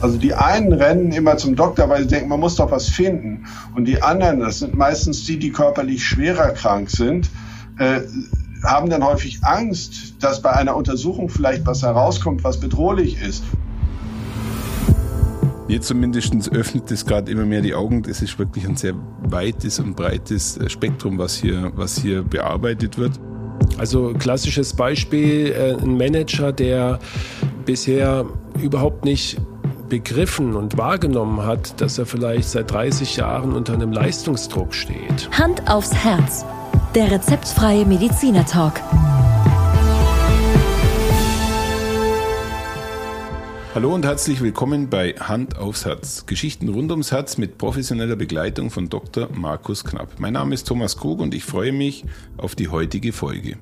Also die einen rennen immer zum Doktor, weil sie denken, man muss doch was finden. Und die anderen, das sind meistens die, die körperlich schwerer krank sind, äh, haben dann häufig Angst, dass bei einer Untersuchung vielleicht was herauskommt, was bedrohlich ist. Mir zumindest öffnet es gerade immer mehr die Augen. Das ist wirklich ein sehr weites und breites Spektrum, was hier, was hier bearbeitet wird. Also klassisches Beispiel, äh, ein Manager, der bisher überhaupt nicht begriffen und wahrgenommen hat, dass er vielleicht seit 30 Jahren unter einem Leistungsdruck steht. Hand aufs Herz. Der rezeptfreie Mediziner Talk. Hallo und herzlich willkommen bei Hand aufs Herz. Geschichten rund ums Herz mit professioneller Begleitung von Dr. Markus Knapp. Mein Name ist Thomas Krug und ich freue mich auf die heutige Folge.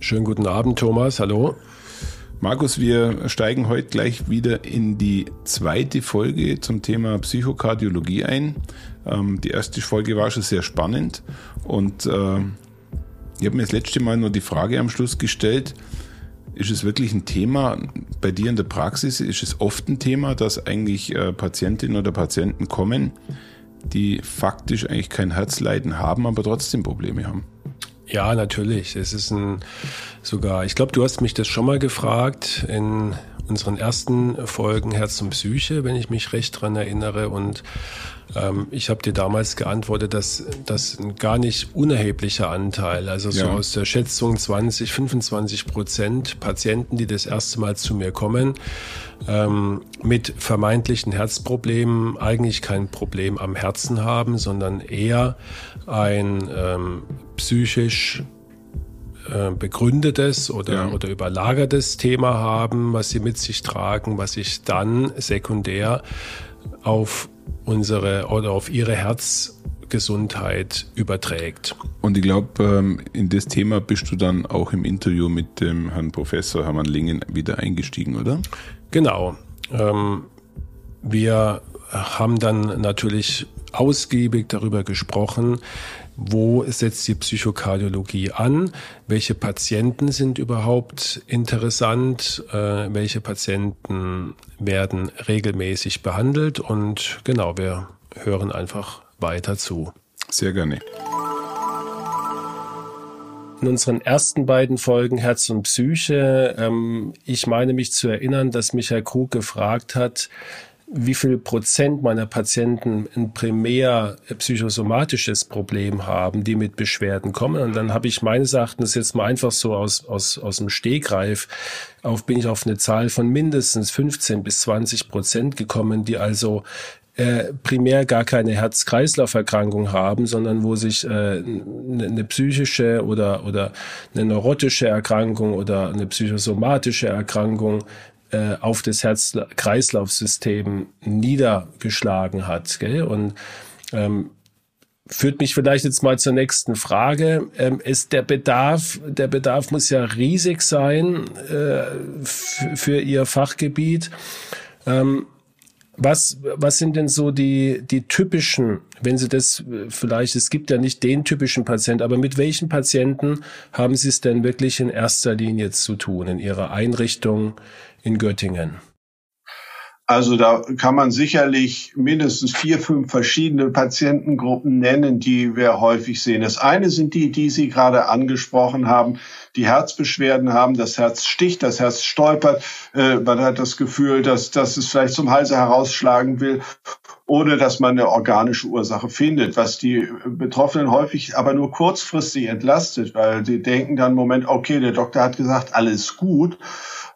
Schönen guten Abend, Thomas. Hallo. Markus, wir steigen heute gleich wieder in die zweite Folge zum Thema Psychokardiologie ein. Ähm, die erste Folge war schon sehr spannend und äh, ich habe mir das letzte Mal nur die Frage am Schluss gestellt, ist es wirklich ein Thema bei dir in der Praxis? Ist es oft ein Thema, dass eigentlich äh, Patientinnen oder Patienten kommen, die faktisch eigentlich kein Herzleiden haben, aber trotzdem Probleme haben? Ja, natürlich. Es ist ein sogar, ich glaube, du hast mich das schon mal gefragt in unseren ersten Folgen Herz und Psyche, wenn ich mich recht dran erinnere. Und ähm, ich habe dir damals geantwortet, dass das ein gar nicht unerheblicher Anteil, also so ja. aus der Schätzung 20, 25 Prozent Patienten, die das erste Mal zu mir kommen, ähm, mit vermeintlichen Herzproblemen eigentlich kein Problem am Herzen haben, sondern eher ein ähm, psychisch äh, begründetes oder, ja. oder überlagertes Thema haben, was sie mit sich tragen, was sich dann sekundär auf unsere oder auf ihre Herzgesundheit überträgt. Und ich glaube, ähm, in das Thema bist du dann auch im Interview mit dem Herrn Professor Hermann Lingen wieder eingestiegen, oder? Genau. Ähm, wir haben dann natürlich ausgiebig darüber gesprochen, wo setzt die Psychokardiologie an, welche Patienten sind überhaupt interessant, äh, welche Patienten werden regelmäßig behandelt und genau, wir hören einfach weiter zu. Sehr gerne. In unseren ersten beiden Folgen Herz und Psyche, ähm, ich meine mich zu erinnern, dass Michael Krug gefragt hat, wie viel Prozent meiner Patienten ein primär psychosomatisches Problem haben, die mit Beschwerden kommen. Und dann habe ich meines Erachtens jetzt mal einfach so aus, aus, aus dem Stegreif auf, bin ich auf eine Zahl von mindestens 15 bis 20 Prozent gekommen, die also äh, primär gar keine Herz-Kreislauf-Erkrankung haben, sondern wo sich äh, eine, eine psychische oder, oder eine neurotische Erkrankung oder eine psychosomatische Erkrankung äh, auf das Herz-Kreislauf-System niedergeschlagen hat. Gell? Und ähm, führt mich vielleicht jetzt mal zur nächsten Frage. Ähm, ist der Bedarf, der Bedarf muss ja riesig sein äh, für Ihr Fachgebiet. Ähm, was, was sind denn so die, die typischen, wenn Sie das vielleicht, es gibt ja nicht den typischen Patient, aber mit welchen Patienten haben Sie es denn wirklich in erster Linie zu tun in Ihrer Einrichtung, in Göttingen? Also da kann man sicherlich mindestens vier, fünf verschiedene Patientengruppen nennen, die wir häufig sehen. Das eine sind die, die Sie gerade angesprochen haben, die Herzbeschwerden haben, das Herz sticht, das Herz stolpert, äh, man hat das Gefühl, dass, dass es vielleicht zum Halse herausschlagen will, ohne dass man eine organische Ursache findet, was die Betroffenen häufig aber nur kurzfristig entlastet, weil sie denken dann, Moment, okay, der Doktor hat gesagt, alles gut.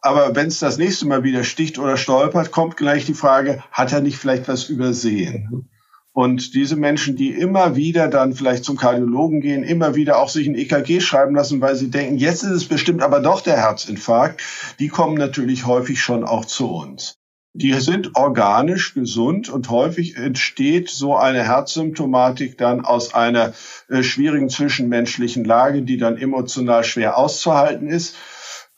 Aber wenn es das nächste Mal wieder sticht oder stolpert, kommt gleich die Frage, hat er nicht vielleicht was übersehen? Und diese Menschen, die immer wieder dann vielleicht zum Kardiologen gehen, immer wieder auch sich ein EKG schreiben lassen, weil sie denken, jetzt ist es bestimmt aber doch der Herzinfarkt, die kommen natürlich häufig schon auch zu uns. Die sind organisch gesund und häufig entsteht so eine Herzsymptomatik dann aus einer äh, schwierigen zwischenmenschlichen Lage, die dann emotional schwer auszuhalten ist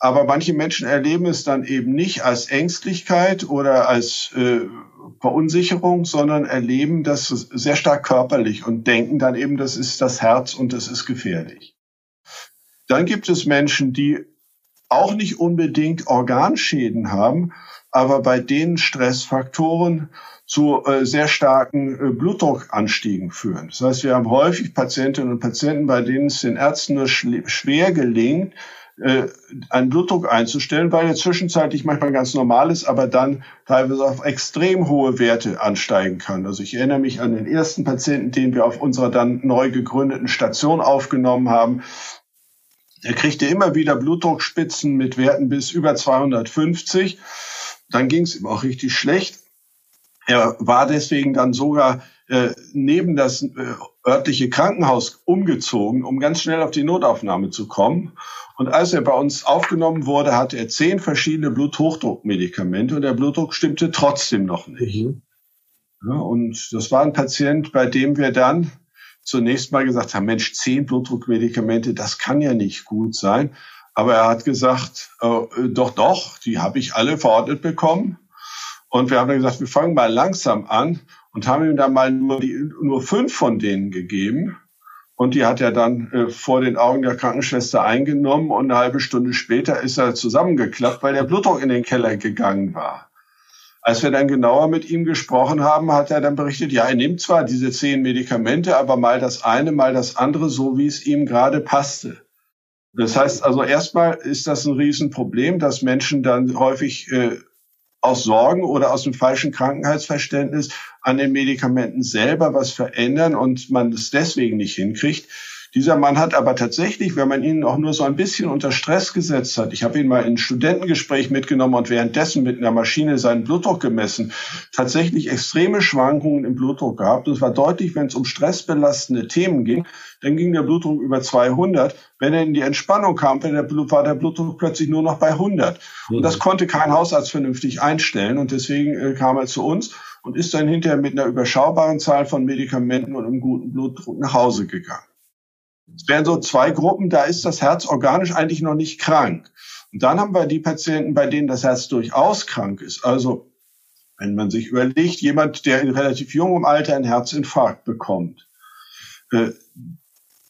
aber manche Menschen erleben es dann eben nicht als Ängstlichkeit oder als äh, Verunsicherung, sondern erleben das sehr stark körperlich und denken dann eben, das ist das Herz und das ist gefährlich. Dann gibt es Menschen, die auch nicht unbedingt Organschäden haben, aber bei den Stressfaktoren zu äh, sehr starken äh, Blutdruckanstiegen führen. Das heißt, wir haben häufig Patientinnen und Patienten, bei denen es den Ärzten nur schwer gelingt, einen Blutdruck einzustellen, weil er zwischenzeitlich manchmal ganz normal ist, aber dann teilweise auf extrem hohe Werte ansteigen kann. Also ich erinnere mich an den ersten Patienten, den wir auf unserer dann neu gegründeten Station aufgenommen haben. Er kriegte immer wieder Blutdruckspitzen mit Werten bis über 250. Dann ging es ihm auch richtig schlecht. Er war deswegen dann sogar äh, neben das äh, örtliche Krankenhaus umgezogen, um ganz schnell auf die Notaufnahme zu kommen. Und als er bei uns aufgenommen wurde, hatte er zehn verschiedene Bluthochdruckmedikamente und der Blutdruck stimmte trotzdem noch nicht. Mhm. Ja, und das war ein Patient, bei dem wir dann zunächst mal gesagt haben, Mensch, zehn Blutdruckmedikamente, das kann ja nicht gut sein. Aber er hat gesagt, äh, doch, doch, die habe ich alle verordnet bekommen. Und wir haben dann gesagt, wir fangen mal langsam an und haben ihm dann mal nur, die, nur fünf von denen gegeben. Und die hat er dann äh, vor den Augen der Krankenschwester eingenommen und eine halbe Stunde später ist er zusammengeklappt, weil der Blutdruck in den Keller gegangen war. Als wir dann genauer mit ihm gesprochen haben, hat er dann berichtet, ja, er nimmt zwar diese zehn Medikamente, aber mal das eine, mal das andere, so wie es ihm gerade passte. Das heißt also erstmal ist das ein Riesenproblem, dass Menschen dann häufig äh, aus Sorgen oder aus dem falschen Krankenheitsverständnis an den Medikamenten selber was verändern und man es deswegen nicht hinkriegt. Dieser Mann hat aber tatsächlich, wenn man ihn auch nur so ein bisschen unter Stress gesetzt hat, ich habe ihn mal in ein Studentengespräch mitgenommen und währenddessen mit einer Maschine seinen Blutdruck gemessen, tatsächlich extreme Schwankungen im Blutdruck gehabt. Und es war deutlich, wenn es um stressbelastende Themen ging, dann ging der Blutdruck über 200. Wenn er in die Entspannung kam, war der Blutdruck plötzlich nur noch bei 100. Und das konnte kein Hausarzt vernünftig einstellen. Und deswegen äh, kam er zu uns und ist dann hinterher mit einer überschaubaren Zahl von Medikamenten und einem guten Blutdruck nach Hause gegangen. Es wären so zwei Gruppen, da ist das Herz organisch eigentlich noch nicht krank. Und dann haben wir die Patienten, bei denen das Herz durchaus krank ist. Also wenn man sich überlegt, jemand, der in relativ jungem Alter einen Herzinfarkt bekommt, äh,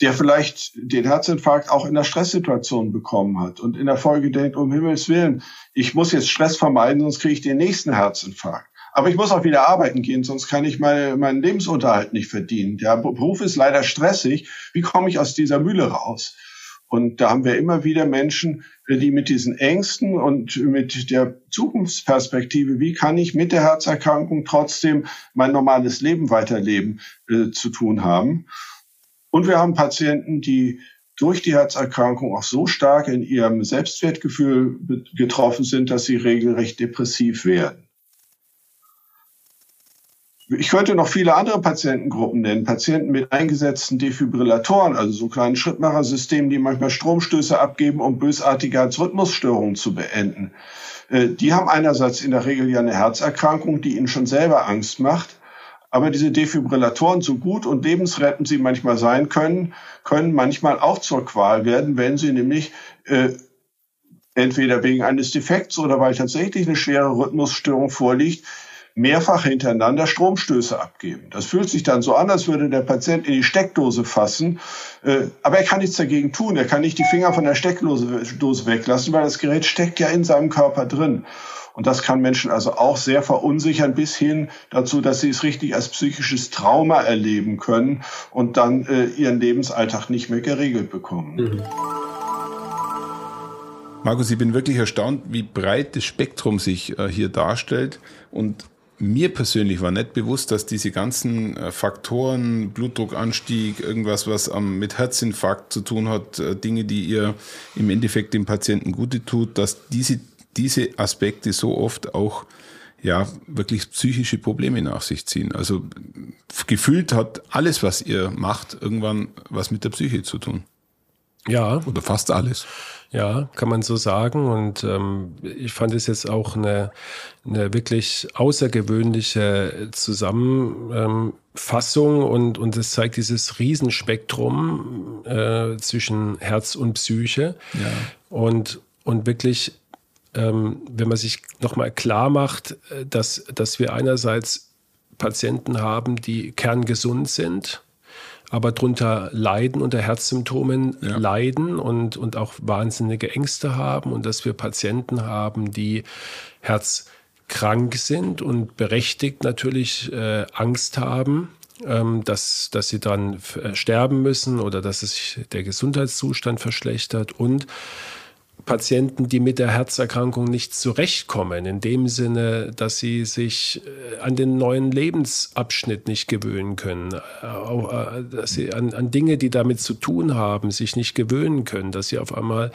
der vielleicht den Herzinfarkt auch in der Stresssituation bekommen hat und in der Folge denkt, um Himmels Willen, ich muss jetzt Stress vermeiden, sonst kriege ich den nächsten Herzinfarkt. Aber ich muss auch wieder arbeiten gehen, sonst kann ich meine, meinen Lebensunterhalt nicht verdienen. Der Beruf ist leider stressig. Wie komme ich aus dieser Mühle raus? Und da haben wir immer wieder Menschen, die mit diesen Ängsten und mit der Zukunftsperspektive, wie kann ich mit der Herzerkrankung trotzdem mein normales Leben weiterleben, äh, zu tun haben. Und wir haben Patienten, die durch die Herzerkrankung auch so stark in ihrem Selbstwertgefühl getroffen sind, dass sie regelrecht depressiv werden. Ich könnte noch viele andere Patientengruppen nennen. Patienten mit eingesetzten Defibrillatoren, also so kleinen Schrittmachersystemen, die manchmal Stromstöße abgeben, um bösartige Herzrhythmusstörungen zu beenden. Äh, die haben einerseits in der Regel ja eine Herzerkrankung, die ihnen schon selber Angst macht. Aber diese Defibrillatoren, so gut und lebensrettend sie manchmal sein können, können manchmal auch zur Qual werden, wenn sie nämlich äh, entweder wegen eines Defekts oder weil tatsächlich eine schwere Rhythmusstörung vorliegt, mehrfach hintereinander Stromstöße abgeben. Das fühlt sich dann so an, als würde der Patient in die Steckdose fassen, äh, aber er kann nichts dagegen tun. Er kann nicht die Finger von der Steckdose weglassen, weil das Gerät steckt ja in seinem Körper drin. Und das kann Menschen also auch sehr verunsichern, bis hin dazu, dass sie es richtig als psychisches Trauma erleben können und dann äh, ihren Lebensalltag nicht mehr geregelt bekommen. Mhm. Markus, ich bin wirklich erstaunt, wie breit das Spektrum sich äh, hier darstellt. Und mir persönlich war nicht bewusst, dass diese ganzen äh, Faktoren, Blutdruckanstieg, irgendwas, was mit Herzinfarkt zu tun hat, äh, Dinge, die ihr im Endeffekt dem Patienten Gute tut, dass diese, diese Aspekte so oft auch ja wirklich psychische Probleme nach sich ziehen. Also gefühlt hat alles, was ihr macht, irgendwann was mit der Psyche zu tun. Ja. Oder fast alles. Ja, kann man so sagen. Und ähm, ich fand es jetzt auch eine, eine wirklich außergewöhnliche Zusammenfassung und, und es zeigt dieses Riesenspektrum äh, zwischen Herz und Psyche. Ja. Und, und wirklich, ähm, wenn man sich nochmal klar macht, äh, dass, dass wir einerseits Patienten haben, die kerngesund sind, aber drunter leiden, unter Herzsymptomen ja. leiden und, und auch wahnsinnige Ängste haben und dass wir Patienten haben, die Herz krank sind und berechtigt natürlich äh, Angst haben, ähm, dass, dass sie dann äh, sterben müssen oder dass sich der Gesundheitszustand verschlechtert und Patienten, die mit der Herzerkrankung nicht zurechtkommen, in dem Sinne, dass sie sich äh, an den neuen Lebensabschnitt nicht gewöhnen können, äh, äh, dass sie an, an Dinge, die damit zu tun haben, sich nicht gewöhnen können, dass sie auf einmal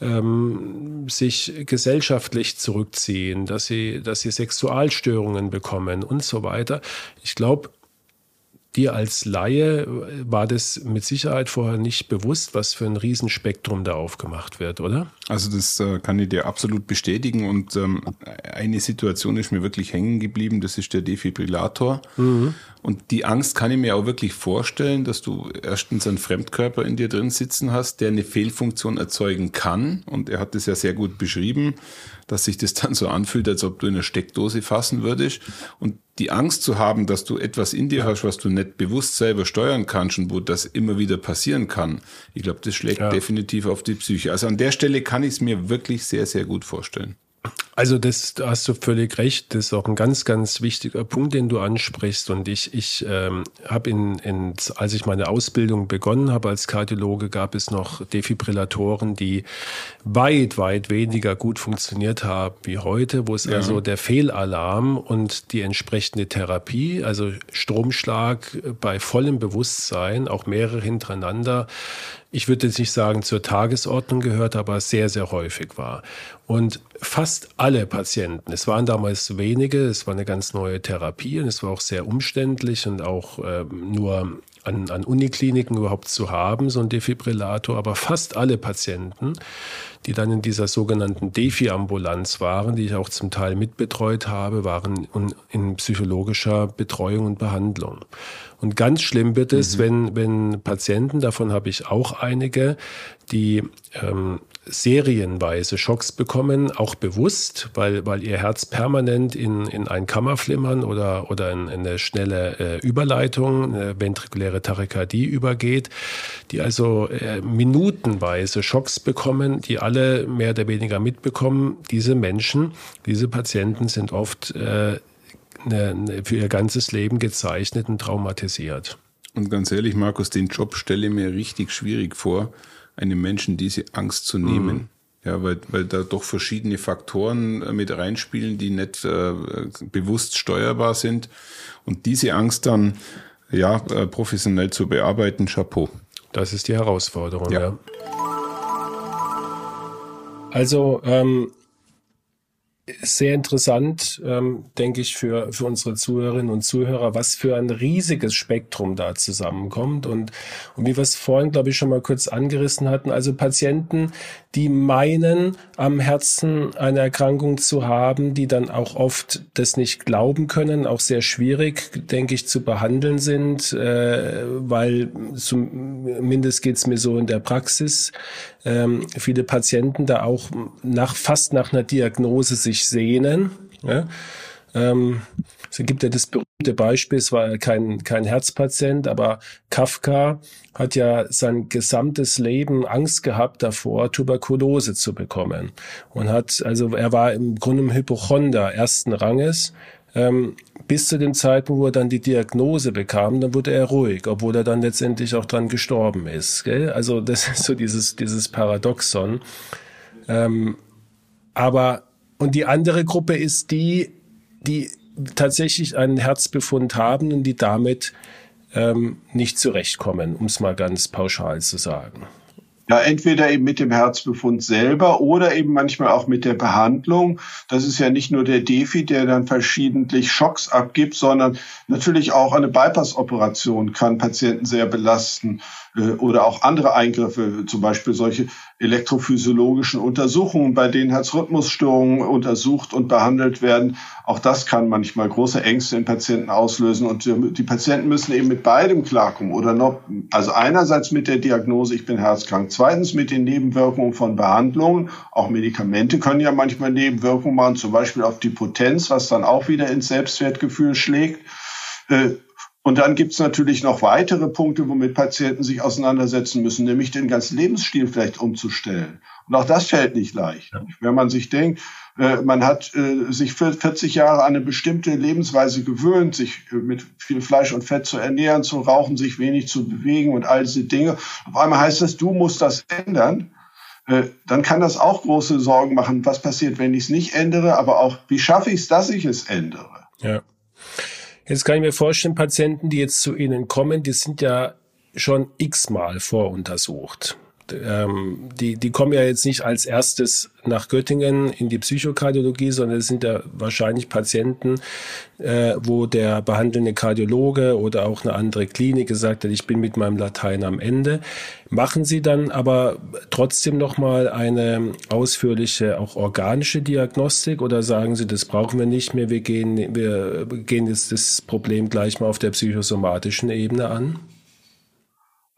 ähm, sich gesellschaftlich zurückziehen, dass sie, dass sie Sexualstörungen bekommen und so weiter. Ich glaube, dir als Laie war das mit Sicherheit vorher nicht bewusst, was für ein Riesenspektrum da aufgemacht wird, oder? Also das äh, kann ich dir absolut bestätigen und ähm, eine Situation ist mir wirklich hängen geblieben, das ist der Defibrillator. Mhm. Und die Angst kann ich mir auch wirklich vorstellen, dass du erstens einen Fremdkörper in dir drin sitzen hast, der eine Fehlfunktion erzeugen kann. Und er hat das ja sehr gut beschrieben, dass sich das dann so anfühlt, als ob du in eine Steckdose fassen würdest. Und die Angst zu haben, dass du etwas in dir hast, was du nicht bewusst selber steuern kannst und wo das immer wieder passieren kann, ich glaube, das schlägt ja. definitiv auf die Psyche. Also an der Stelle kann ich es mir wirklich sehr, sehr gut vorstellen. Also das da hast du völlig recht. Das ist auch ein ganz, ganz wichtiger Punkt, den du ansprichst. Und ich, ich ähm, habe in, in, als ich meine Ausbildung begonnen habe als Kardiologe, gab es noch Defibrillatoren, die weit, weit weniger gut funktioniert haben wie heute, wo es ja. also der Fehlalarm und die entsprechende Therapie, also Stromschlag bei vollem Bewusstsein, auch mehrere hintereinander, ich würde jetzt nicht sagen zur Tagesordnung gehört, aber sehr, sehr häufig war. Und fast alle Patienten, es waren damals wenige, es war eine ganz neue Therapie und es war auch sehr umständlich und auch äh, nur an, an Unikliniken überhaupt zu haben, so ein Defibrillator, aber fast alle Patienten, die dann in dieser sogenannten Defi-Ambulanz waren, die ich auch zum Teil mitbetreut habe, waren in psychologischer Betreuung und Behandlung. Und ganz schlimm wird es, mhm. wenn, wenn Patienten, davon habe ich auch einige, die ähm, serienweise Schocks bekommen, auch bewusst, weil, weil ihr Herz permanent in, in ein Kammerflimmern oder, oder in, in eine schnelle äh, Überleitung, eine ventrikuläre Tachykardie übergeht, die also äh, minutenweise Schocks bekommen, die alle mehr oder weniger mitbekommen. Diese Menschen, diese Patienten sind oft äh, eine, eine für ihr ganzes Leben gezeichnet und traumatisiert. Und ganz ehrlich, Markus, den Job stelle ich mir richtig schwierig vor einem Menschen diese Angst zu nehmen. Mhm. Ja, weil, weil da doch verschiedene Faktoren äh, mit reinspielen, die nicht äh, bewusst steuerbar sind. Und diese Angst dann ja äh, professionell zu bearbeiten, Chapeau. Das ist die Herausforderung, ja. ja. Also ähm, sehr interessant, ähm, denke ich, für, für unsere Zuhörerinnen und Zuhörer, was für ein riesiges Spektrum da zusammenkommt. Und, und wie wir es vorhin, glaube ich, schon mal kurz angerissen hatten, also Patienten, die meinen, am Herzen eine Erkrankung zu haben, die dann auch oft das nicht glauben können, auch sehr schwierig, denke ich, zu behandeln sind, äh, weil zumindest geht's mir so in der Praxis, ähm, viele Patienten da auch nach fast nach einer Diagnose sich sehnen. Ja? Ähm, es gibt ja das Beispiel, es war kein, kein Herzpatient, aber Kafka hat ja sein gesamtes Leben Angst gehabt davor, Tuberkulose zu bekommen. Und hat, also er war im Grunde ein Hypochonder ersten Ranges, ähm, bis zu dem Zeitpunkt, wo er dann die Diagnose bekam, dann wurde er ruhig, obwohl er dann letztendlich auch dran gestorben ist. Gell? Also das ist so dieses, dieses Paradoxon. Ähm, aber, und die andere Gruppe ist die, die tatsächlich einen Herzbefund haben und die damit ähm, nicht zurechtkommen, um es mal ganz pauschal zu sagen. Ja, entweder eben mit dem Herzbefund selber oder eben manchmal auch mit der Behandlung. Das ist ja nicht nur der Defi, der dann verschiedentlich Schocks abgibt, sondern natürlich auch eine Bypass-Operation kann Patienten sehr belasten. Äh, oder auch andere Eingriffe, zum Beispiel solche elektrophysiologischen Untersuchungen, bei denen Herzrhythmusstörungen untersucht und behandelt werden. Auch das kann manchmal große Ängste in Patienten auslösen und die Patienten müssen eben mit beidem klarkommen oder noch, also einerseits mit der Diagnose, ich bin herzkrank, zweitens mit den Nebenwirkungen von Behandlungen. Auch Medikamente können ja manchmal Nebenwirkungen machen, zum Beispiel auf die Potenz, was dann auch wieder ins Selbstwertgefühl schlägt. Äh, und dann gibt es natürlich noch weitere Punkte, womit Patienten sich auseinandersetzen müssen, nämlich den ganzen Lebensstil vielleicht umzustellen. Und auch das fällt nicht leicht. Wenn man sich denkt, man hat äh, sich für 40 Jahre an eine bestimmte Lebensweise gewöhnt, sich äh, mit viel Fleisch und Fett zu ernähren, zu rauchen, sich wenig zu bewegen und all diese Dinge. Auf einmal heißt es, du musst das ändern. Dann kann das auch große Sorgen machen. Was passiert, wenn ich es nicht ändere? Aber auch, wie schaffe ich es, dass ich es ändere? Ja. Jetzt kann ich mir vorstellen, Patienten, die jetzt zu Ihnen kommen, die sind ja schon x-mal voruntersucht ähm, die, die kommen ja jetzt nicht als erstes nach Göttingen in die Psychokardiologie, sondern es sind ja wahrscheinlich Patienten, äh, wo der behandelnde Kardiologe oder auch eine andere Klinik gesagt hat, ich bin mit meinem Latein am Ende. Machen Sie dann aber trotzdem nochmal eine ausführliche, auch organische Diagnostik oder sagen Sie, das brauchen wir nicht mehr, wir gehen, wir gehen jetzt das Problem gleich mal auf der psychosomatischen Ebene an?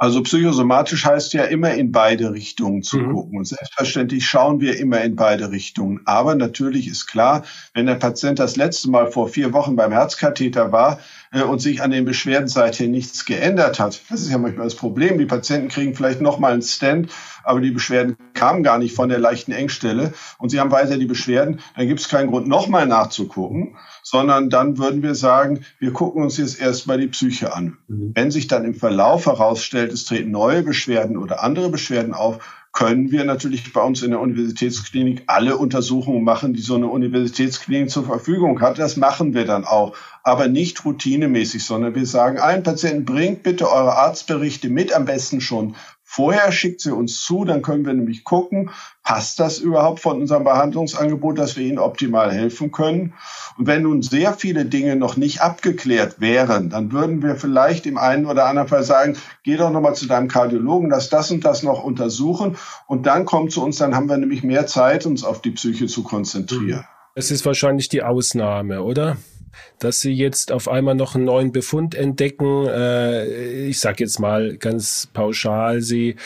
Also psychosomatisch heißt ja immer in beide Richtungen zu mhm. gucken. Und selbstverständlich schauen wir immer in beide Richtungen. Aber natürlich ist klar, wenn der Patient das letzte Mal vor vier Wochen beim Herzkatheter war äh, und sich an den Beschwerden seither nichts geändert hat, das ist ja manchmal das Problem. Die Patienten kriegen vielleicht nochmal einen Stand, aber die Beschwerden kamen gar nicht von der leichten Engstelle und sie haben weiter die Beschwerden, dann gibt es keinen Grund, nochmal nachzugucken sondern dann würden wir sagen, wir gucken uns jetzt erstmal die Psyche an. Mhm. Wenn sich dann im Verlauf herausstellt, es treten neue Beschwerden oder andere Beschwerden auf, können wir natürlich bei uns in der Universitätsklinik alle Untersuchungen machen, die so eine Universitätsklinik zur Verfügung hat. Das machen wir dann auch, aber nicht routinemäßig, sondern wir sagen, ein Patient bringt bitte eure Arztberichte mit, am besten schon Vorher schickt sie uns zu, dann können wir nämlich gucken, passt das überhaupt von unserem Behandlungsangebot, dass wir Ihnen optimal helfen können. Und wenn nun sehr viele Dinge noch nicht abgeklärt wären, dann würden wir vielleicht im einen oder anderen Fall sagen, geh doch nochmal zu deinem Kardiologen, lass das und das noch untersuchen und dann kommt zu uns, dann haben wir nämlich mehr Zeit, uns auf die Psyche zu konzentrieren. Das ist wahrscheinlich die Ausnahme, oder? Dass sie jetzt auf einmal noch einen neuen Befund entdecken. Äh, ich sage jetzt mal ganz pauschal, sie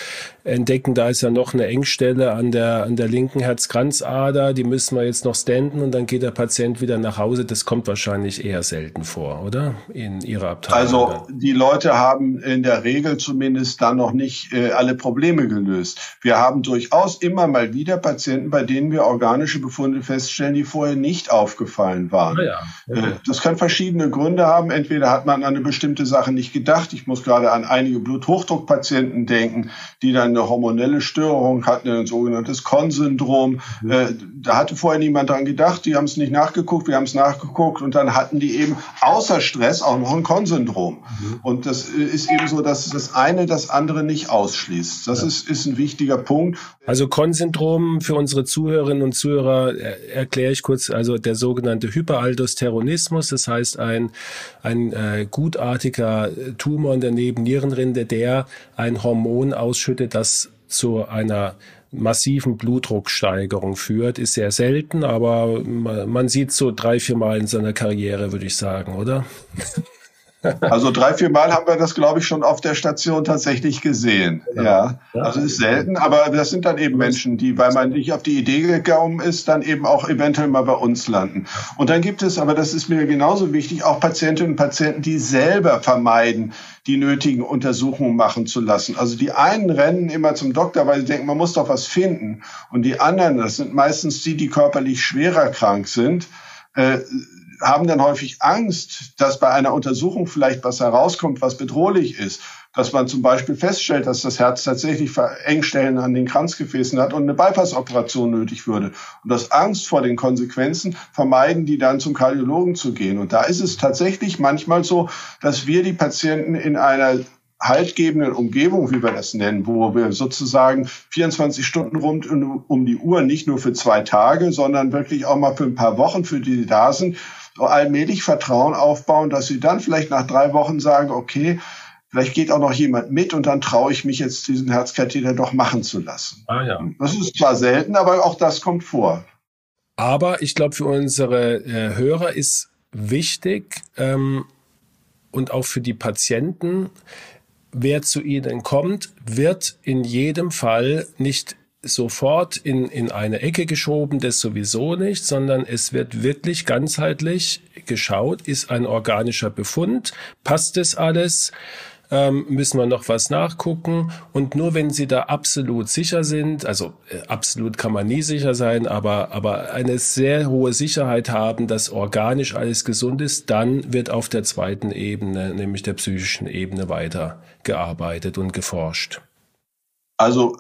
entdecken, da ist ja noch eine Engstelle an der, an der linken Herzkranzader, die müssen wir jetzt noch standen und dann geht der Patient wieder nach Hause. Das kommt wahrscheinlich eher selten vor, oder? In Ihrer Abteilung. Also die Leute haben in der Regel zumindest dann noch nicht äh, alle Probleme gelöst. Wir haben durchaus immer mal wieder Patienten, bei denen wir organische Befunde feststellen, die vorher nicht aufgefallen waren. Ah ja, okay. äh, das kann verschiedene Gründe haben. Entweder hat man an eine bestimmte Sache nicht gedacht. Ich muss gerade an einige Bluthochdruckpatienten denken, die dann eine hormonelle Störung hatten, ein sogenanntes Con-Syndrom. Mhm. Äh, da hatte vorher niemand dran gedacht. Die haben es nicht nachgeguckt. Wir haben es nachgeguckt und dann hatten die eben außer Stress auch noch ein Con-Syndrom. Mhm. Und das ist eben so, dass das eine das andere nicht ausschließt. Das ja. ist, ist ein wichtiger Punkt. Also Con-Syndrom für unsere Zuhörerinnen und Zuhörer erkläre ich kurz. Also der sogenannte Hyperaldosteronismus das heißt ein, ein äh, gutartiger Tumor in der Nebennierenrinde, der ein Hormon ausschüttet, das zu einer massiven Blutdrucksteigerung führt, ist sehr selten, aber man sieht so drei, vier Mal in seiner Karriere, würde ich sagen, oder? Also drei, vier Mal haben wir das, glaube ich, schon auf der Station tatsächlich gesehen. Ja. ja. Also ist selten, aber das sind dann eben Menschen, die, weil man nicht auf die Idee gekommen ist, dann eben auch eventuell mal bei uns landen. Und dann gibt es, aber das ist mir genauso wichtig, auch Patientinnen und Patienten, die selber vermeiden, die nötigen Untersuchungen machen zu lassen. Also die einen rennen immer zum Doktor, weil sie denken, man muss doch was finden. Und die anderen, das sind meistens die, die körperlich schwerer krank sind, äh, haben dann häufig Angst, dass bei einer Untersuchung vielleicht was herauskommt, was bedrohlich ist. Dass man zum Beispiel feststellt, dass das Herz tatsächlich Engstellen an den Kranzgefäßen hat und eine Bypassoperation nötig würde. Und aus Angst vor den Konsequenzen vermeiden die dann zum Kardiologen zu gehen. Und da ist es tatsächlich manchmal so, dass wir die Patienten in einer haltgebenden Umgebung, wie wir das nennen, wo wir sozusagen 24 Stunden rund um die Uhr, nicht nur für zwei Tage, sondern wirklich auch mal für ein paar Wochen, für die, die da sind, allmählich Vertrauen aufbauen, dass sie dann vielleicht nach drei Wochen sagen, okay, vielleicht geht auch noch jemand mit und dann traue ich mich jetzt, diesen Herzkatheter doch machen zu lassen. Ah, ja. Das ist zwar selten, aber auch das kommt vor. Aber ich glaube, für unsere äh, Hörer ist wichtig ähm, und auch für die Patienten, wer zu ihnen kommt, wird in jedem Fall nicht sofort in, in eine Ecke geschoben, das sowieso nicht, sondern es wird wirklich ganzheitlich geschaut, ist ein organischer Befund, passt das alles, ähm, müssen wir noch was nachgucken. Und nur wenn Sie da absolut sicher sind, also äh, absolut kann man nie sicher sein, aber, aber eine sehr hohe Sicherheit haben, dass organisch alles gesund ist, dann wird auf der zweiten Ebene, nämlich der psychischen Ebene, weitergearbeitet und geforscht. Also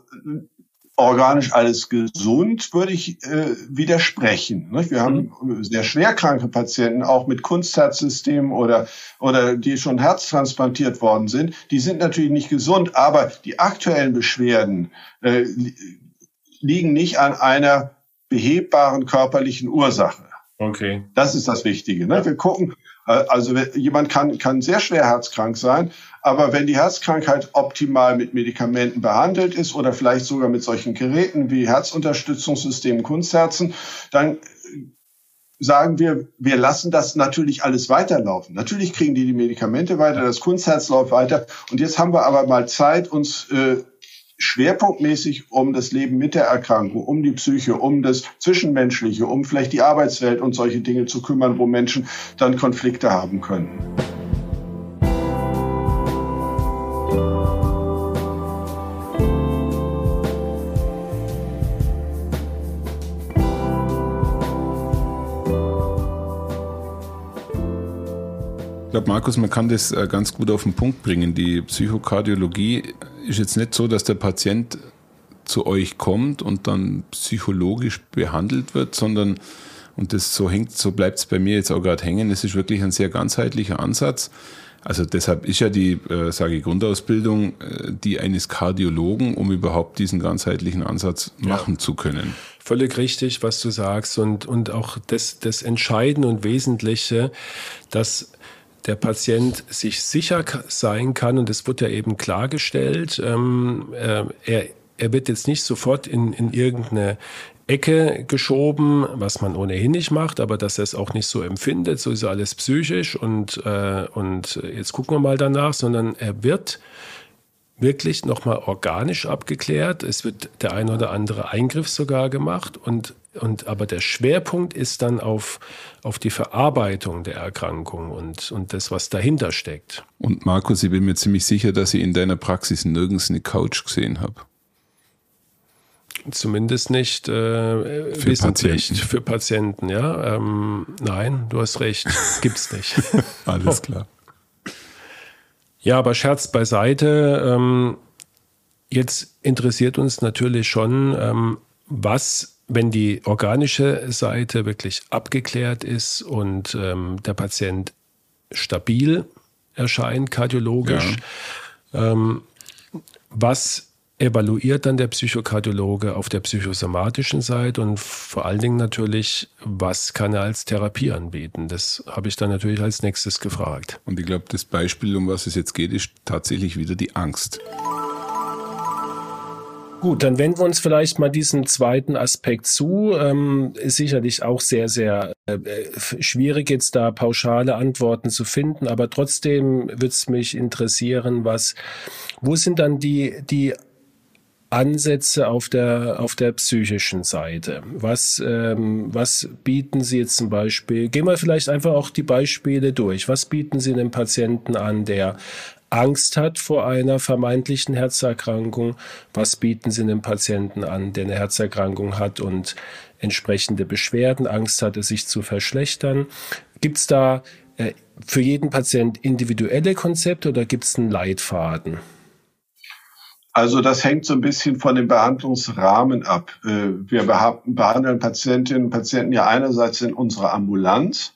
organisch alles gesund, würde ich äh, widersprechen. Nicht? Wir haben mhm. sehr schwerkranke Patienten, auch mit Kunstherzsystemen oder, oder die schon herztransplantiert worden sind. Die sind natürlich nicht gesund, aber die aktuellen Beschwerden äh, liegen nicht an einer behebbaren körperlichen Ursache. Okay. Das ist das Wichtige. Ne? Wir gucken, also jemand kann, kann sehr schwer herzkrank sein, aber wenn die Herzkrankheit optimal mit Medikamenten behandelt ist oder vielleicht sogar mit solchen Geräten wie Herzunterstützungssystemen, Kunstherzen, dann sagen wir, wir lassen das natürlich alles weiterlaufen. Natürlich kriegen die die Medikamente weiter, das Kunstherz läuft weiter. Und jetzt haben wir aber mal Zeit, uns äh, schwerpunktmäßig um das Leben mit der Erkrankung, um die Psyche, um das Zwischenmenschliche, um vielleicht die Arbeitswelt und solche Dinge zu kümmern, wo Menschen dann Konflikte haben können. Ich glaube, Markus, man kann das äh, ganz gut auf den Punkt bringen. Die Psychokardiologie ist jetzt nicht so, dass der Patient zu euch kommt und dann psychologisch behandelt wird, sondern und das so hängt, so bleibt es bei mir jetzt auch gerade hängen. Es ist wirklich ein sehr ganzheitlicher Ansatz. Also deshalb ist ja die, äh, sage ich, Grundausbildung äh, die eines Kardiologen, um überhaupt diesen ganzheitlichen Ansatz machen ja. zu können. Völlig richtig, was du sagst und und auch das das Entscheidende und Wesentliche, dass der Patient sich sicher sein kann, und es wird ja eben klargestellt, ähm, äh, er, er wird jetzt nicht sofort in, in irgendeine Ecke geschoben, was man ohnehin nicht macht, aber dass er es auch nicht so empfindet, so ist alles psychisch und, äh, und jetzt gucken wir mal danach, sondern er wird wirklich nochmal organisch abgeklärt. Es wird der ein oder andere Eingriff sogar gemacht und und aber der Schwerpunkt ist dann auf, auf die Verarbeitung der Erkrankung und, und das, was dahinter steckt. Und Markus, ich bin mir ziemlich sicher, dass ich in deiner Praxis nirgends eine Couch gesehen habe. Zumindest nicht äh, für Patienten. für Patienten, ja. Ähm, nein, du hast recht, gibt's nicht. Alles klar. Ja, aber Scherz beiseite. Ähm, jetzt interessiert uns natürlich schon, ähm, was wenn die organische Seite wirklich abgeklärt ist und ähm, der Patient stabil erscheint, kardiologisch, ja. ähm, was evaluiert dann der Psychokardiologe auf der psychosomatischen Seite und vor allen Dingen natürlich, was kann er als Therapie anbieten? Das habe ich dann natürlich als nächstes gefragt. Und ich glaube, das Beispiel, um was es jetzt geht, ist tatsächlich wieder die Angst. Gut, dann wenden wir uns vielleicht mal diesem zweiten Aspekt zu. Ähm, ist sicherlich auch sehr, sehr äh, schwierig, jetzt da pauschale Antworten zu finden, aber trotzdem würde es mich interessieren, was, wo sind dann die, die Ansätze auf der, auf der psychischen Seite? Was, ähm, was bieten Sie jetzt zum Beispiel? Gehen wir vielleicht einfach auch die Beispiele durch. Was bieten Sie einem Patienten an, der Angst hat vor einer vermeintlichen Herzerkrankung. Was bieten Sie einem Patienten an, der eine Herzerkrankung hat und entsprechende Beschwerden, Angst hat, es sich zu verschlechtern? Gibt es da äh, für jeden Patient individuelle Konzepte oder gibt es einen Leitfaden? Also das hängt so ein bisschen von dem Behandlungsrahmen ab. Äh, wir behandeln Patientinnen und Patienten ja einerseits in unserer Ambulanz.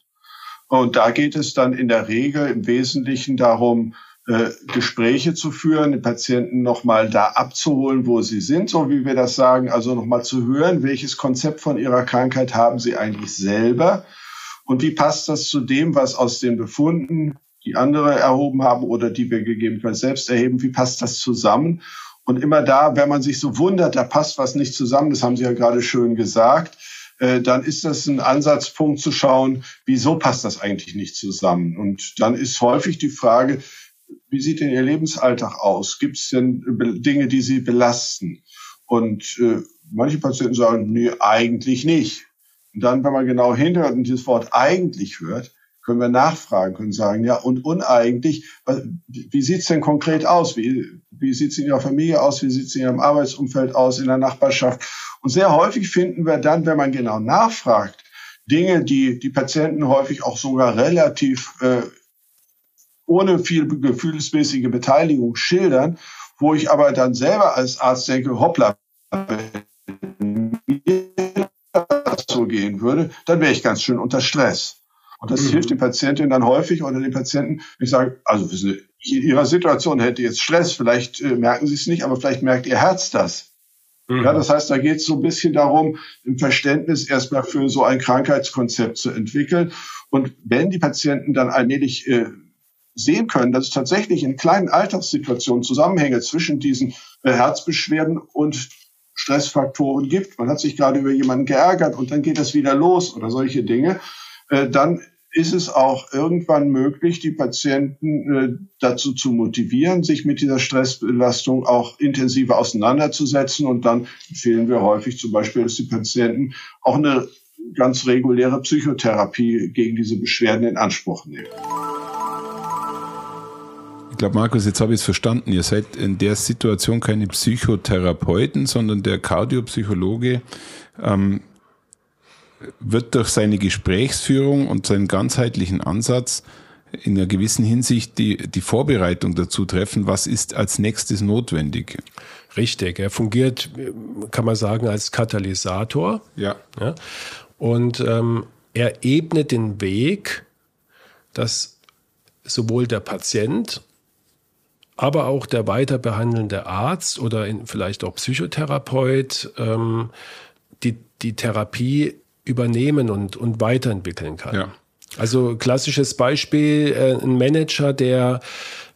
Und da geht es dann in der Regel im Wesentlichen darum, äh, Gespräche zu führen, den Patienten nochmal da abzuholen, wo sie sind, so wie wir das sagen, also nochmal zu hören, welches Konzept von ihrer Krankheit haben sie eigentlich selber und wie passt das zu dem, was aus den Befunden, die andere erhoben haben oder die wir gegebenenfalls selbst erheben, wie passt das zusammen? Und immer da, wenn man sich so wundert, da passt was nicht zusammen, das haben Sie ja gerade schön gesagt, äh, dann ist das ein Ansatzpunkt zu schauen, wieso passt das eigentlich nicht zusammen? Und dann ist häufig die Frage, wie sieht denn Ihr Lebensalltag aus? Gibt es denn Dinge, die Sie belasten? Und äh, manche Patienten sagen, nee, eigentlich nicht. Und dann, wenn man genau hinhört und dieses Wort eigentlich hört, können wir nachfragen, können sagen, ja, und uneigentlich, wie sieht's denn konkret aus? Wie, wie sieht's in Ihrer Familie aus? Wie sieht's in Ihrem Arbeitsumfeld aus, in der Nachbarschaft? Und sehr häufig finden wir dann, wenn man genau nachfragt, Dinge, die die Patienten häufig auch sogar relativ äh, ohne viel gefühlsmäßige Beteiligung schildern, wo ich aber dann selber als Arzt denke, hoppla, wenn mir das so gehen würde, dann wäre ich ganz schön unter Stress. Und das mhm. hilft den Patientinnen dann häufig oder den Patienten, ich sage, also in Ihrer Situation hätte jetzt Stress, vielleicht äh, merken Sie es nicht, aber vielleicht merkt Ihr Herz das. Mhm. Ja, das heißt, da geht es so ein bisschen darum, ein Verständnis erstmal für so ein Krankheitskonzept zu entwickeln. Und wenn die Patienten dann allmählich äh, sehen können, dass es tatsächlich in kleinen Alltagssituationen Zusammenhänge zwischen diesen äh, Herzbeschwerden und Stressfaktoren gibt. Man hat sich gerade über jemanden geärgert und dann geht es wieder los oder solche Dinge. Äh, dann ist es auch irgendwann möglich, die Patienten äh, dazu zu motivieren, sich mit dieser Stressbelastung auch intensiver auseinanderzusetzen. Und dann empfehlen wir häufig zum Beispiel, dass die Patienten auch eine ganz reguläre Psychotherapie gegen diese Beschwerden in Anspruch nehmen. Ich glaube, Markus, jetzt habe ich es verstanden. Ihr seid in der Situation keine Psychotherapeuten, sondern der Kardiopsychologe ähm, wird durch seine Gesprächsführung und seinen ganzheitlichen Ansatz in einer gewissen Hinsicht die, die Vorbereitung dazu treffen, was ist als nächstes notwendig. Richtig, er fungiert, kann man sagen, als Katalysator. Ja. ja und ähm, er ebnet den Weg, dass sowohl der Patient aber auch der weiter behandelnde Arzt oder in, vielleicht auch Psychotherapeut ähm, die, die Therapie übernehmen und, und weiterentwickeln kann. Ja. Also klassisches Beispiel, äh, ein Manager, der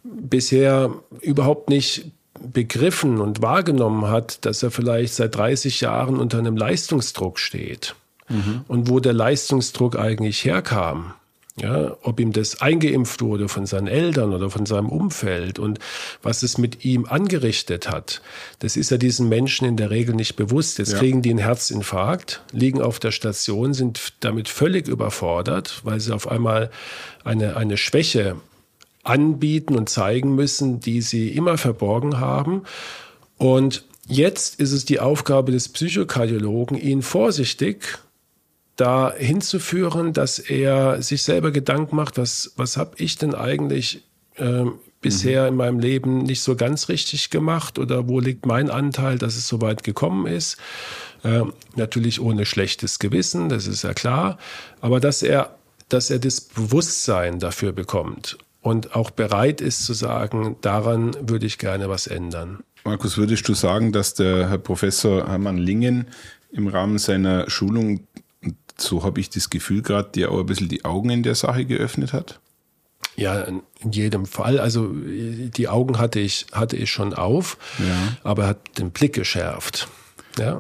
bisher überhaupt nicht begriffen und wahrgenommen hat, dass er vielleicht seit 30 Jahren unter einem Leistungsdruck steht. Mhm. Und wo der Leistungsdruck eigentlich herkam. Ja, ob ihm das eingeimpft wurde von seinen Eltern oder von seinem Umfeld und was es mit ihm angerichtet hat, das ist ja diesen Menschen in der Regel nicht bewusst. Jetzt ja. kriegen die einen Herzinfarkt, liegen auf der Station, sind damit völlig überfordert, weil sie auf einmal eine, eine Schwäche anbieten und zeigen müssen, die sie immer verborgen haben. Und jetzt ist es die Aufgabe des Psychokardiologen, ihn vorsichtig da hinzuführen, dass er sich selber Gedanken macht, was, was habe ich denn eigentlich äh, bisher mhm. in meinem Leben nicht so ganz richtig gemacht oder wo liegt mein Anteil, dass es so weit gekommen ist. Äh, natürlich ohne schlechtes Gewissen, das ist ja klar, aber dass er, dass er das Bewusstsein dafür bekommt und auch bereit ist zu sagen, daran würde ich gerne was ändern. Markus, würdest du sagen, dass der Herr Professor Hermann Lingen im Rahmen seiner Schulung so habe ich das Gefühl gerade, dir auch ein bisschen die Augen in der Sache geöffnet hat? Ja, in jedem Fall. Also die Augen hatte ich, hatte ich schon auf, ja. aber er hat den Blick geschärft. Ja.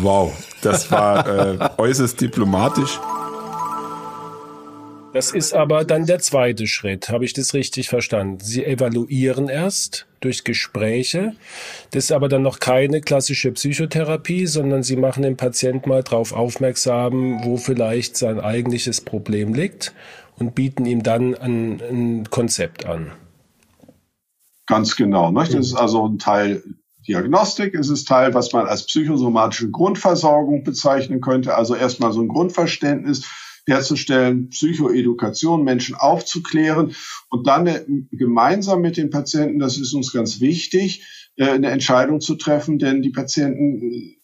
Wow, das war äh, äußerst diplomatisch. Das ist aber dann der zweite Schritt. Habe ich das richtig verstanden? Sie evaluieren erst durch Gespräche. Das ist aber dann noch keine klassische Psychotherapie, sondern Sie machen den Patienten mal darauf aufmerksam, wo vielleicht sein eigentliches Problem liegt und bieten ihm dann ein, ein Konzept an. Ganz genau. Ne? Das ist also ein Teil Diagnostik. Es ist Teil, was man als psychosomatische Grundversorgung bezeichnen könnte. Also erstmal so ein Grundverständnis herzustellen, Psychoedukation, Menschen aufzuklären und dann äh, gemeinsam mit den Patienten, das ist uns ganz wichtig, äh, eine Entscheidung zu treffen, denn die Patienten äh,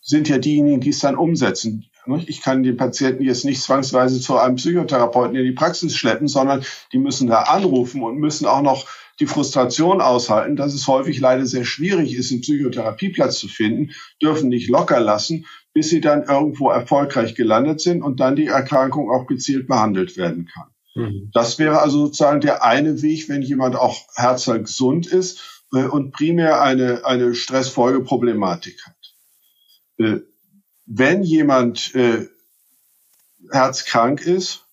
sind ja diejenigen, die es dann umsetzen. Ich kann den Patienten jetzt nicht zwangsweise zu einem Psychotherapeuten in die Praxis schleppen, sondern die müssen da anrufen und müssen auch noch die Frustration aushalten, dass es häufig leider sehr schwierig ist, einen Psychotherapieplatz zu finden, dürfen nicht locker lassen, bis sie dann irgendwo erfolgreich gelandet sind und dann die Erkrankung auch gezielt behandelt werden kann. Mhm. Das wäre also sozusagen der eine Weg, wenn jemand auch herzgesund ist äh, und primär eine, eine Stressfolgeproblematik hat. Äh, wenn jemand äh, herzkrank ist,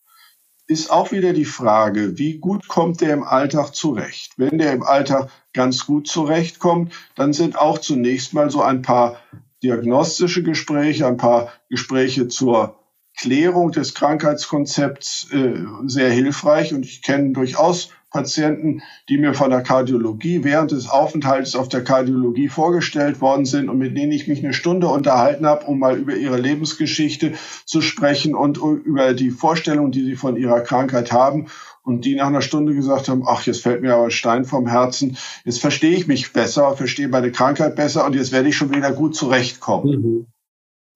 ist auch wieder die Frage, wie gut kommt der im Alltag zurecht? Wenn der im Alltag ganz gut zurechtkommt, dann sind auch zunächst mal so ein paar diagnostische Gespräche, ein paar Gespräche zur Klärung des Krankheitskonzepts äh, sehr hilfreich. Und ich kenne durchaus Patienten, die mir von der Kardiologie während des Aufenthalts auf der Kardiologie vorgestellt worden sind und mit denen ich mich eine Stunde unterhalten habe, um mal über ihre Lebensgeschichte zu sprechen und über die Vorstellung, die sie von ihrer Krankheit haben und die nach einer Stunde gesagt haben, ach, jetzt fällt mir aber ein Stein vom Herzen, jetzt verstehe ich mich besser, verstehe meine Krankheit besser und jetzt werde ich schon wieder gut zurechtkommen. Mhm.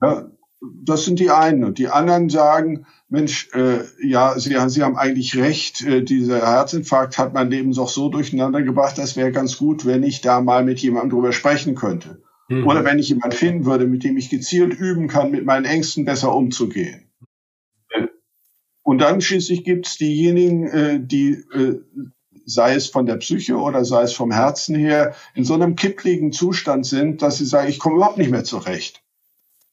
Ja, das sind die einen. Und die anderen sagen, Mensch, äh, ja, Sie, Sie haben eigentlich recht, äh, dieser Herzinfarkt hat mein Leben doch so durcheinander gebracht, das wäre ganz gut, wenn ich da mal mit jemandem drüber sprechen könnte. Mhm. Oder wenn ich jemanden finden würde, mit dem ich gezielt üben kann, mit meinen Ängsten besser umzugehen. Und dann schließlich gibt es diejenigen, äh, die, äh, sei es von der Psyche oder sei es vom Herzen her, in so einem kippligen Zustand sind, dass sie sagen, ich komme überhaupt nicht mehr zurecht.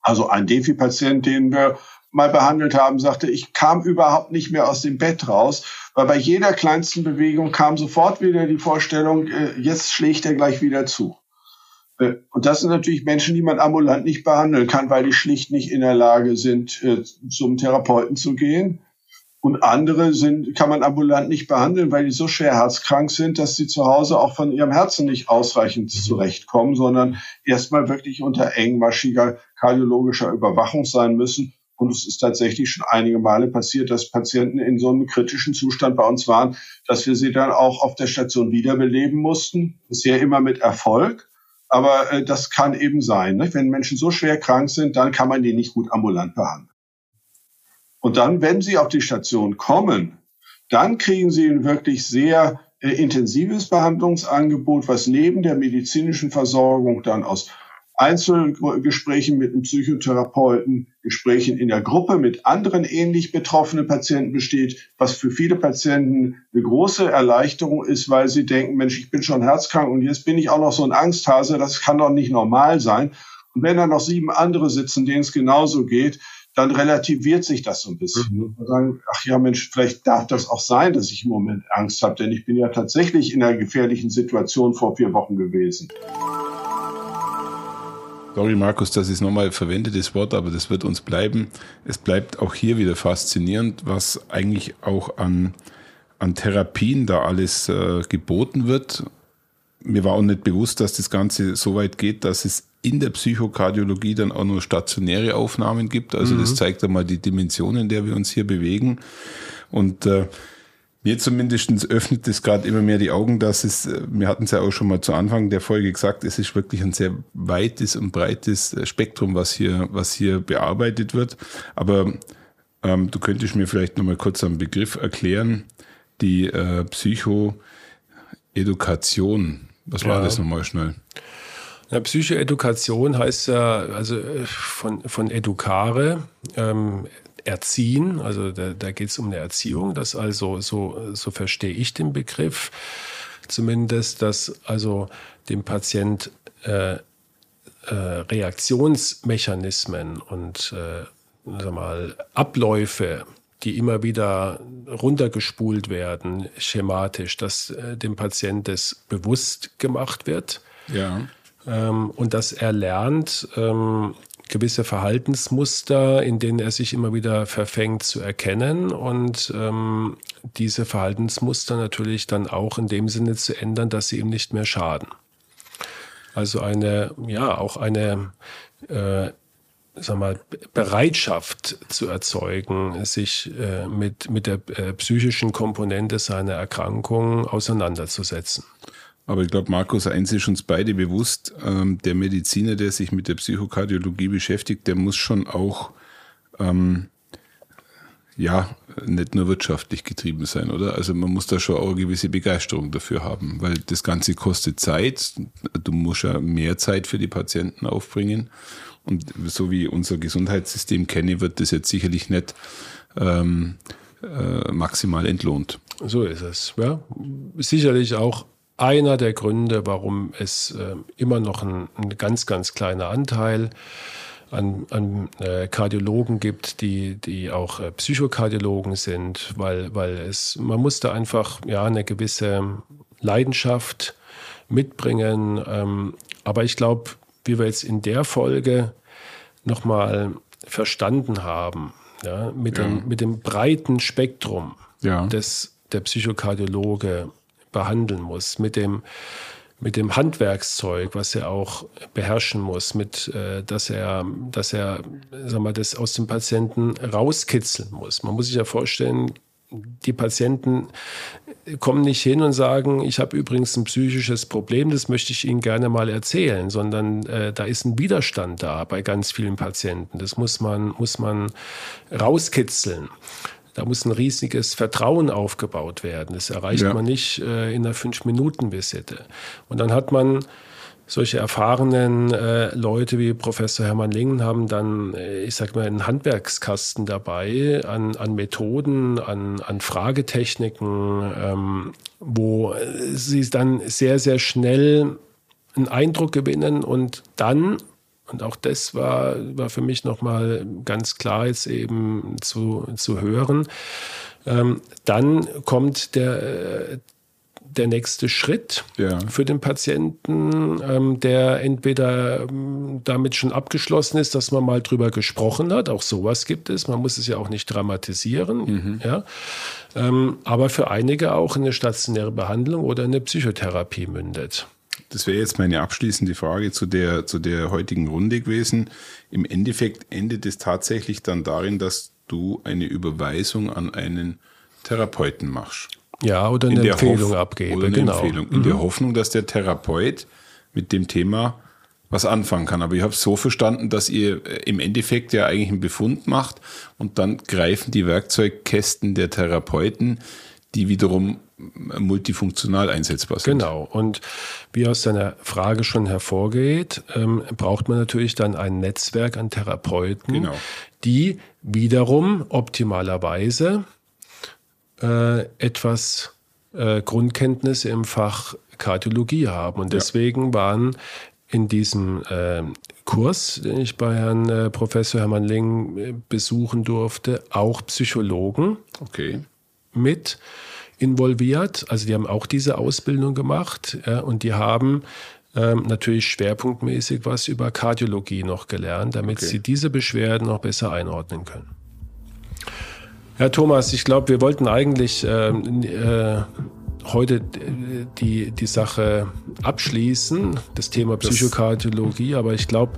Also ein Defi-Patient, den wir mal behandelt haben, sagte, ich kam überhaupt nicht mehr aus dem Bett raus, weil bei jeder kleinsten Bewegung kam sofort wieder die Vorstellung, äh, jetzt schlägt er gleich wieder zu. Äh, und das sind natürlich Menschen, die man ambulant nicht behandeln kann, weil die schlicht nicht in der Lage sind, äh, zum Therapeuten zu gehen. Und andere sind, kann man ambulant nicht behandeln, weil die so schwer herzkrank sind, dass sie zu Hause auch von ihrem Herzen nicht ausreichend zurechtkommen, sondern erstmal wirklich unter engmaschiger kardiologischer Überwachung sein müssen. Und es ist tatsächlich schon einige Male passiert, dass Patienten in so einem kritischen Zustand bei uns waren, dass wir sie dann auch auf der Station wiederbeleben mussten. Bisher immer mit Erfolg. Aber äh, das kann eben sein. Ne? Wenn Menschen so schwer krank sind, dann kann man die nicht gut ambulant behandeln. Und dann, wenn sie auf die Station kommen, dann kriegen sie ein wirklich sehr äh, intensives Behandlungsangebot, was neben der medizinischen Versorgung dann aus Einzelgesprächen mit einem Psychotherapeuten, Gesprächen in der Gruppe mit anderen ähnlich betroffenen Patienten besteht, was für viele Patienten eine große Erleichterung ist, weil sie denken, Mensch, ich bin schon herzkrank und jetzt bin ich auch noch so ein Angsthase, das kann doch nicht normal sein. Und wenn da noch sieben andere sitzen, denen es genauso geht, dann relativiert sich das so ein bisschen. Mhm. Und sagen, ach ja, Mensch, vielleicht darf das auch sein, dass ich im Moment Angst habe, denn ich bin ja tatsächlich in einer gefährlichen Situation vor vier Wochen gewesen. Sorry, Markus, dass ich es nochmal verwende, das Wort, aber das wird uns bleiben. Es bleibt auch hier wieder faszinierend, was eigentlich auch an, an Therapien da alles äh, geboten wird. Mir war auch nicht bewusst, dass das Ganze so weit geht, dass es in der Psychokardiologie dann auch nur stationäre Aufnahmen gibt. Also mhm. das zeigt einmal die Dimension, in der wir uns hier bewegen. Und äh, mir zumindest öffnet es gerade immer mehr die Augen, dass es, äh, wir hatten es ja auch schon mal zu Anfang der Folge gesagt, es ist wirklich ein sehr weites und breites äh, Spektrum, was hier, was hier bearbeitet wird. Aber ähm, du könntest mir vielleicht nochmal kurz einen Begriff erklären, die äh, Psychoedukation. Was war ja. das nochmal schnell? Ja, Psychoedukation heißt ja, also äh, von, von Educare, ähm, erziehen, also da, da geht es um eine Erziehung, das also, so, so verstehe ich den Begriff. Zumindest, dass also dem Patient äh, äh, Reaktionsmechanismen und äh, mal, Abläufe, die immer wieder runtergespult werden, schematisch, dass äh, dem Patient das bewusst gemacht wird. Ja ähm, und dass er lernt, ähm, gewisse Verhaltensmuster, in denen er sich immer wieder verfängt, zu erkennen und ähm, diese Verhaltensmuster natürlich dann auch in dem Sinne zu ändern, dass sie ihm nicht mehr schaden. Also eine, ja, auch eine äh, sag mal, Bereitschaft zu erzeugen, sich äh, mit, mit der äh, psychischen Komponente seiner Erkrankung auseinanderzusetzen. Aber ich glaube, Markus, eins ist uns beide bewusst, ähm, der Mediziner, der sich mit der Psychokardiologie beschäftigt, der muss schon auch, ähm, ja, nicht nur wirtschaftlich getrieben sein, oder? Also man muss da schon auch eine gewisse Begeisterung dafür haben, weil das Ganze kostet Zeit. Du musst ja mehr Zeit für die Patienten aufbringen. Und so wie unser Gesundheitssystem kenne, wird das jetzt sicherlich nicht ähm, äh, maximal entlohnt. So ist es. Ja. Sicherlich auch einer der Gründe, warum es äh, immer noch ein, ein, ganz, ganz kleiner Anteil an, an äh, Kardiologen gibt, die, die auch äh, Psychokardiologen sind, weil, weil es, man musste einfach ja eine gewisse Leidenschaft mitbringen. Ähm, aber ich glaube, wie wir jetzt in der Folge nochmal verstanden haben, ja, mit, ja. Dem, mit dem breiten Spektrum, ja. das der Psychokardiologe behandeln muss, mit dem mit dem Handwerkszeug, was er auch beherrschen muss, mit, äh, dass er, dass er, sag mal, das aus dem Patienten rauskitzeln muss. Man muss sich ja vorstellen, die Patienten kommen nicht hin und sagen, ich habe übrigens ein psychisches Problem, das möchte ich Ihnen gerne mal erzählen, sondern äh, da ist ein Widerstand da bei ganz vielen Patienten. Das muss man, muss man rauskitzeln. Da muss ein riesiges Vertrauen aufgebaut werden. Das erreicht ja. man nicht äh, in einer Fünf-Minuten-Visite. Und dann hat man solche erfahrenen äh, Leute wie Professor Hermann Lingen haben dann, äh, ich sag mal, einen Handwerkskasten dabei an, an Methoden, an, an Fragetechniken, ähm, wo sie dann sehr, sehr schnell einen Eindruck gewinnen und dann und auch das war, war für mich nochmal ganz klar jetzt eben zu, zu hören. Ähm, dann kommt der, der nächste Schritt ja. für den Patienten, ähm, der entweder ähm, damit schon abgeschlossen ist, dass man mal drüber gesprochen hat. Auch sowas gibt es. Man muss es ja auch nicht dramatisieren. Mhm. Ja. Ähm, aber für einige auch eine stationäre Behandlung oder eine Psychotherapie mündet. Das wäre jetzt meine abschließende Frage zu der, zu der heutigen Runde gewesen. Im Endeffekt endet es tatsächlich dann darin, dass du eine Überweisung an einen Therapeuten machst. Ja, oder eine Empfehlung abgebe. Oder eine genau. Empfehlung. In mhm. der Hoffnung, dass der Therapeut mit dem Thema was anfangen kann. Aber ich habe es so verstanden, dass ihr äh, im Endeffekt ja eigentlich einen Befund macht und dann greifen die Werkzeugkästen der Therapeuten, die wiederum multifunktional einsetzbar sind. Genau. Und wie aus deiner Frage schon hervorgeht, ähm, braucht man natürlich dann ein Netzwerk an Therapeuten, genau. die wiederum optimalerweise äh, etwas äh, Grundkenntnisse im Fach Kardiologie haben. Und deswegen ja. waren in diesem äh, Kurs, den ich bei Herrn äh, Professor Hermann Ling äh, besuchen durfte, auch Psychologen okay. mit involviert. Also die haben auch diese Ausbildung gemacht ja, und die haben ähm, natürlich schwerpunktmäßig was über Kardiologie noch gelernt, damit okay. sie diese Beschwerden noch besser einordnen können. Herr Thomas, ich glaube, wir wollten eigentlich ähm, äh, heute die, die Sache abschließen, das Thema Psychokardiologie, aber ich glaube,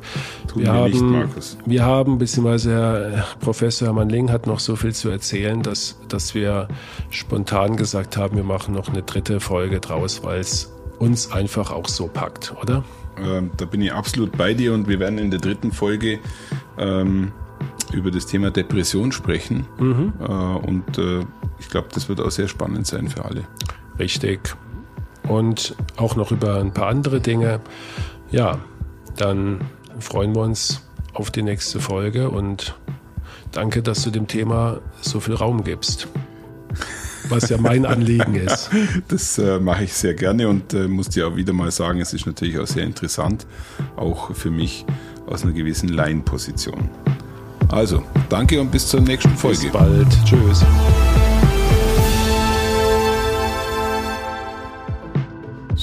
wir, haben, wir haben, beziehungsweise Herr Professor Hermann Ling hat noch so viel zu erzählen, dass, dass wir spontan gesagt haben, wir machen noch eine dritte Folge draus, weil es uns einfach auch so packt, oder? Ähm, da bin ich absolut bei dir und wir werden in der dritten Folge ähm, über das Thema Depression sprechen. Mhm. Äh, und äh, ich glaube, das wird auch sehr spannend sein für alle. Richtig. Und auch noch über ein paar andere Dinge. Ja, dann freuen wir uns auf die nächste Folge und danke, dass du dem Thema so viel Raum gibst. Was ja mein Anliegen ist. Das äh, mache ich sehr gerne und äh, muss dir auch wieder mal sagen, es ist natürlich auch sehr interessant, auch für mich aus einer gewissen Laienposition. Also, danke und bis zur nächsten Folge. Bis bald. Tschüss.